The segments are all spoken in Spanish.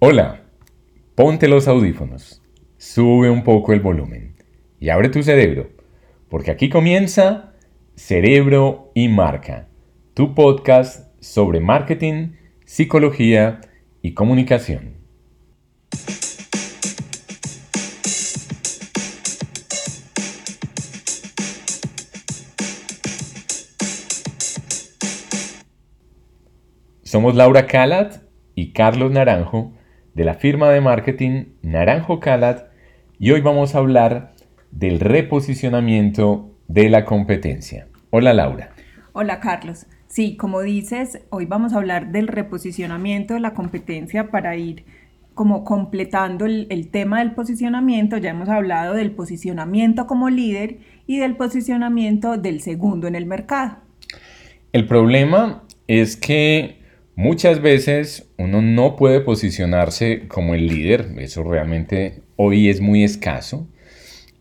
Hola, ponte los audífonos, sube un poco el volumen y abre tu cerebro, porque aquí comienza Cerebro y Marca, tu podcast sobre marketing, psicología y comunicación. Somos Laura Calat y Carlos Naranjo de la firma de marketing Naranjo Calat y hoy vamos a hablar del reposicionamiento de la competencia. Hola Laura. Hola Carlos. Sí, como dices, hoy vamos a hablar del reposicionamiento de la competencia para ir como completando el, el, tema del posicionamiento. Ya hemos hablado del posicionamiento como líder y del posicionamiento del segundo en el mercado. El problema es que Muchas veces uno no puede posicionarse como el líder, eso realmente hoy es muy escaso.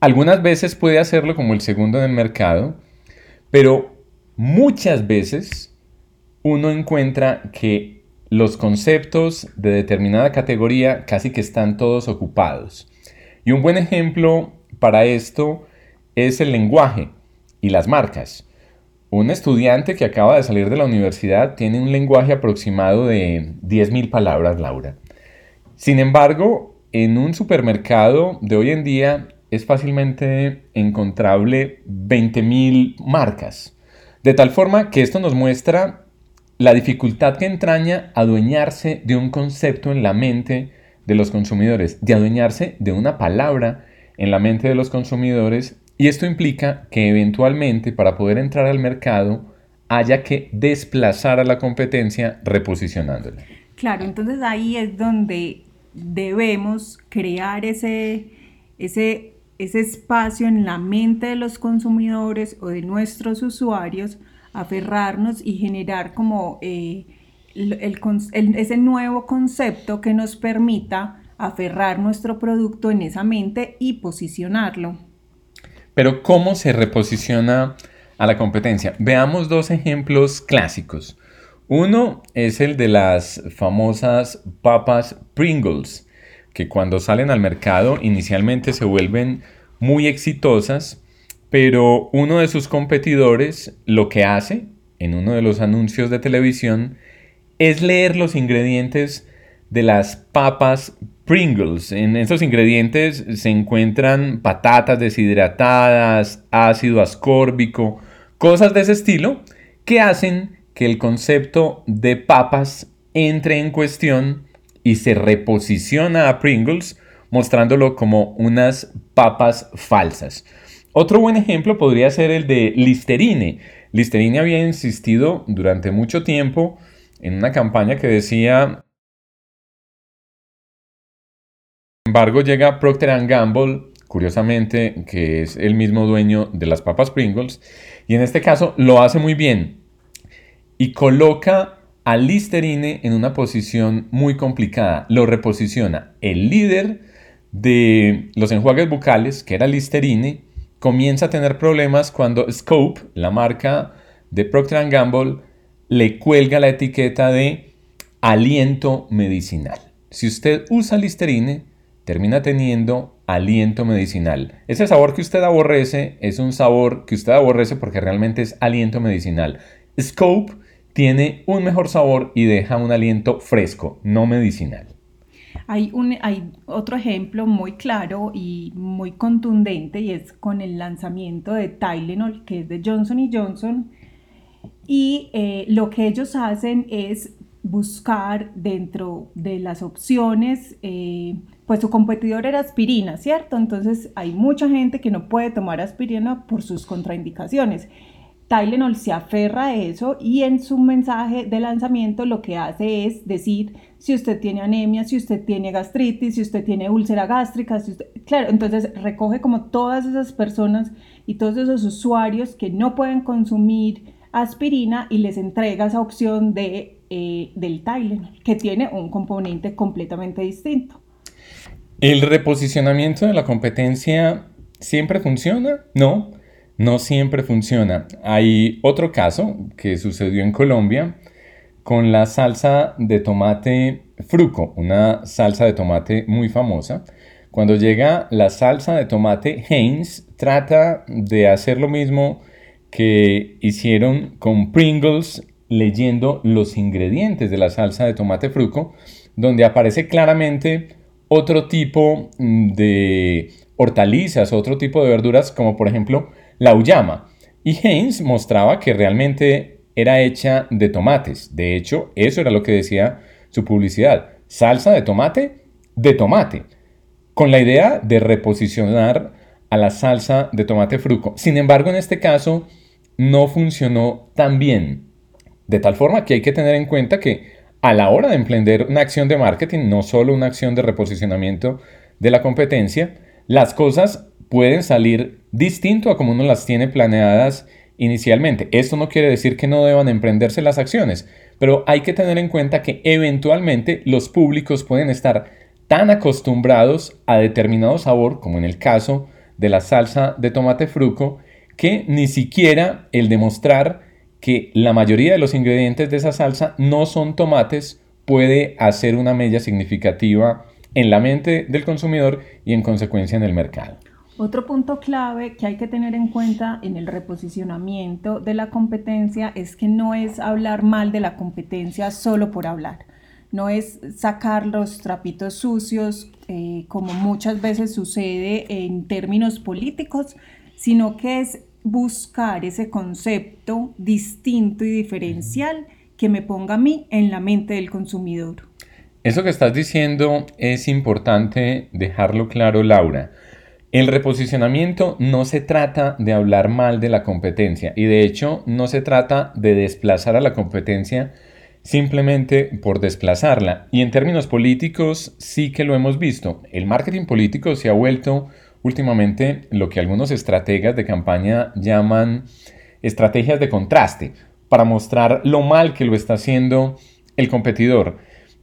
Algunas veces puede hacerlo como el segundo en el mercado, pero muchas veces uno encuentra que los conceptos de determinada categoría casi que están todos ocupados. Y un buen ejemplo para esto es el lenguaje y las marcas. Un estudiante que acaba de salir de la universidad tiene un lenguaje aproximado de 10.000 palabras, Laura. Sin embargo, en un supermercado de hoy en día es fácilmente encontrable 20.000 marcas. De tal forma que esto nos muestra la dificultad que entraña adueñarse de un concepto en la mente de los consumidores, de adueñarse de una palabra en la mente de los consumidores y esto implica que eventualmente para poder entrar al mercado haya que desplazar a la competencia reposicionándola. Claro, entonces ahí es donde debemos crear ese, ese, ese espacio en la mente de los consumidores o de nuestros usuarios, aferrarnos y generar como eh, ese nuevo concepto que nos permita aferrar nuestro producto en esa mente y posicionarlo. Pero ¿cómo se reposiciona a la competencia? Veamos dos ejemplos clásicos. Uno es el de las famosas papas Pringles, que cuando salen al mercado inicialmente se vuelven muy exitosas, pero uno de sus competidores lo que hace en uno de los anuncios de televisión es leer los ingredientes de las papas Pringles. En esos ingredientes se encuentran patatas deshidratadas, ácido ascórbico, cosas de ese estilo que hacen que el concepto de papas entre en cuestión y se reposiciona a Pringles mostrándolo como unas papas falsas. Otro buen ejemplo podría ser el de Listerine. Listerine había insistido durante mucho tiempo en una campaña que decía embargo, llega Procter Gamble, curiosamente, que es el mismo dueño de las papas Pringles, y en este caso lo hace muy bien y coloca a Listerine en una posición muy complicada. Lo reposiciona. El líder de los enjuagues bucales, que era Listerine, comienza a tener problemas cuando Scope, la marca de Procter Gamble, le cuelga la etiqueta de aliento medicinal. Si usted usa Listerine, termina teniendo aliento medicinal. Ese sabor que usted aborrece es un sabor que usted aborrece porque realmente es aliento medicinal. Scope tiene un mejor sabor y deja un aliento fresco, no medicinal. Hay, un, hay otro ejemplo muy claro y muy contundente y es con el lanzamiento de Tylenol, que es de Johnson Johnson. Y eh, lo que ellos hacen es buscar dentro de las opciones eh, pues su competidor era aspirina, ¿cierto? Entonces hay mucha gente que no puede tomar aspirina por sus contraindicaciones. Tylenol se aferra a eso y en su mensaje de lanzamiento lo que hace es decir si usted tiene anemia, si usted tiene gastritis, si usted tiene úlcera gástrica, si claro, entonces recoge como todas esas personas y todos esos usuarios que no pueden consumir aspirina y les entrega esa opción de, eh, del Tylenol, que tiene un componente completamente distinto. ¿El reposicionamiento de la competencia siempre funciona? No, no siempre funciona. Hay otro caso que sucedió en Colombia con la salsa de tomate fruco, una salsa de tomate muy famosa. Cuando llega la salsa de tomate Heinz, trata de hacer lo mismo que hicieron con Pringles leyendo los ingredientes de la salsa de tomate fruco, donde aparece claramente otro tipo mm, de hortalizas, otro tipo de verduras, como por ejemplo la uyama. Y Heinz mostraba que realmente era hecha de tomates. De hecho, eso era lo que decía su publicidad. Salsa de tomate de tomate. Con la idea de reposicionar a la salsa de tomate fruco. Sin embargo, en este caso no funcionó tan bien. De tal forma que hay que tener en cuenta que a la hora de emprender una acción de marketing, no solo una acción de reposicionamiento de la competencia, las cosas pueden salir distinto a como uno las tiene planeadas inicialmente. Esto no quiere decir que no deban emprenderse las acciones, pero hay que tener en cuenta que eventualmente los públicos pueden estar tan acostumbrados a determinado sabor, como en el caso de la salsa de tomate fruco, que ni siquiera el demostrar que la mayoría de los ingredientes de esa salsa no son tomates puede hacer una mella significativa en la mente del consumidor y en consecuencia en el mercado. Otro punto clave que hay que tener en cuenta en el reposicionamiento de la competencia es que no es hablar mal de la competencia solo por hablar. No es sacar los trapitos sucios eh, como muchas veces sucede en términos políticos, sino que es buscar ese concepto distinto y diferencial que me ponga a mí en la mente del consumidor. Eso que estás diciendo es importante dejarlo claro, Laura. El reposicionamiento no se trata de hablar mal de la competencia y de hecho no se trata de desplazar a la competencia simplemente por desplazarla. Y en términos políticos sí que lo hemos visto. El marketing político se ha vuelto últimamente lo que algunos estrategas de campaña llaman estrategias de contraste para mostrar lo mal que lo está haciendo el competidor.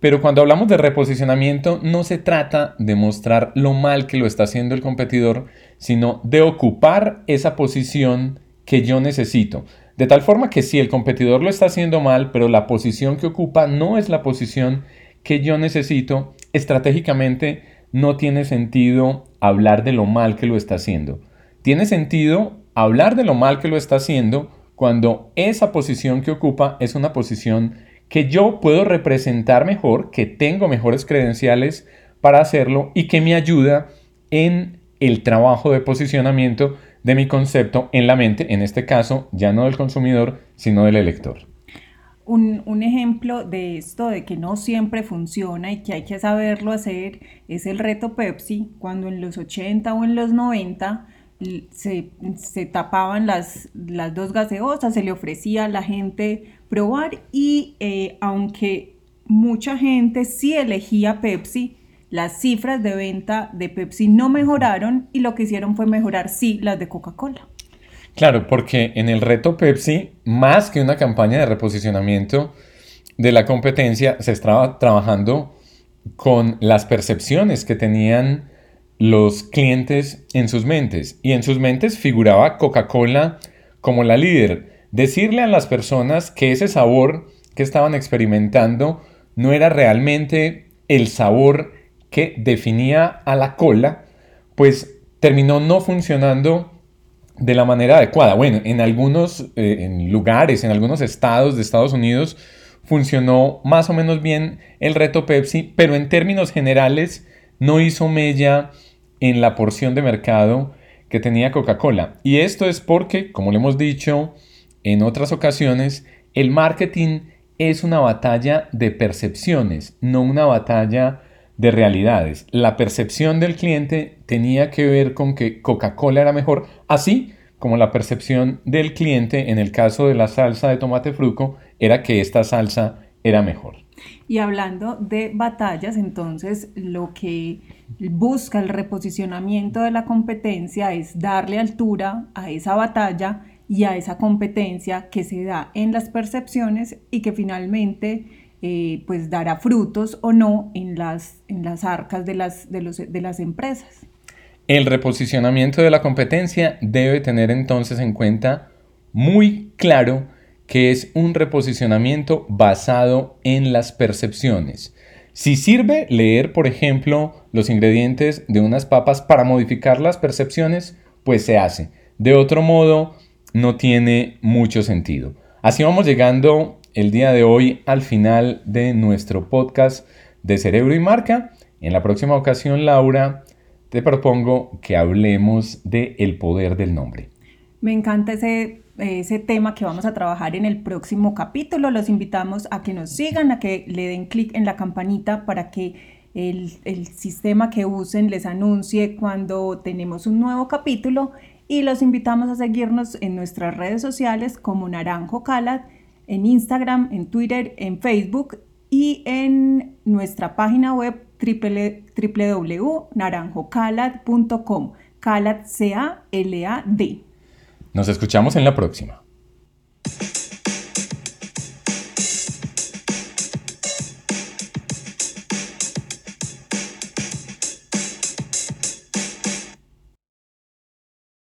Pero cuando hablamos de reposicionamiento no se trata de mostrar lo mal que lo está haciendo el competidor, sino de ocupar esa posición que yo necesito. De tal forma que si el competidor lo está haciendo mal, pero la posición que ocupa no es la posición que yo necesito, estratégicamente no tiene sentido hablar de lo mal que lo está haciendo. Tiene sentido hablar de lo mal que lo está haciendo cuando esa posición que ocupa es una posición que yo puedo representar mejor, que tengo mejores credenciales para hacerlo y que me ayuda en el trabajo de posicionamiento de mi concepto en la mente, en este caso ya no del consumidor, sino del elector. Un, un, ejemplo de esto, de que no siempre funciona y que hay que saberlo hacer, es el reto Pepsi, cuando en los 80 o en los 90 se, se tapaban las, las dos gaseosas, se le ofrecía a la gente probar y eh, aunque mucha gente sí elegía Pepsi, las cifras de venta de Pepsi no mejoraron y lo que hicieron fue mejorar sí las de Coca-Cola. Claro, porque en el reto Pepsi, más que una campaña de reposicionamiento de la competencia, se estaba trabajando con las percepciones que tenían los clientes en sus mentes. Y en sus mentes figuraba Coca-Cola como la líder. Decirle a las personas que ese sabor que estaban experimentando no era realmente el sabor que definía a la cola, pues terminó no funcionando de la manera adecuada. Bueno, en algunos eh, lugares, en algunos estados de Estados Unidos, funcionó más o menos bien el reto Pepsi, pero en términos generales no hizo mella en la porción de mercado que tenía Coca-Cola. Y esto es porque, como le hemos dicho en otras ocasiones, el marketing es una batalla de percepciones, no una batalla de realidades. La percepción del cliente tenía que ver con que Coca-Cola era mejor, así como la percepción del cliente en el caso de la salsa de tomate fruco era que esta salsa era mejor. Y hablando de batallas, entonces lo que busca el reposicionamiento de la competencia es darle altura a esa batalla y a esa competencia que se da en las percepciones y que finalmente eh, pues dará frutos o no en las, en las arcas de las, de, los, de las empresas. El reposicionamiento de la competencia debe tener entonces en cuenta muy claro que es un reposicionamiento basado en las percepciones. Si sirve leer, por ejemplo, los ingredientes de unas papas para modificar las percepciones, pues se hace. De otro modo, no tiene mucho sentido. Así vamos llegando el día de hoy al final de nuestro podcast de Cerebro y Marca. En la próxima ocasión, Laura, te propongo que hablemos de el poder del nombre. Me encanta ese, ese tema que vamos a trabajar en el próximo capítulo. Los invitamos a que nos sigan, a que le den clic en la campanita para que el, el, sistema que usen les anuncie cuando tenemos un nuevo capítulo y los invitamos a seguirnos en nuestras redes sociales como Naranjo Calat, en Instagram, en Twitter, en Facebook y en nuestra página web www.naranjocalad.com. Calad C-A-L-A-D. Nos escuchamos en la próxima.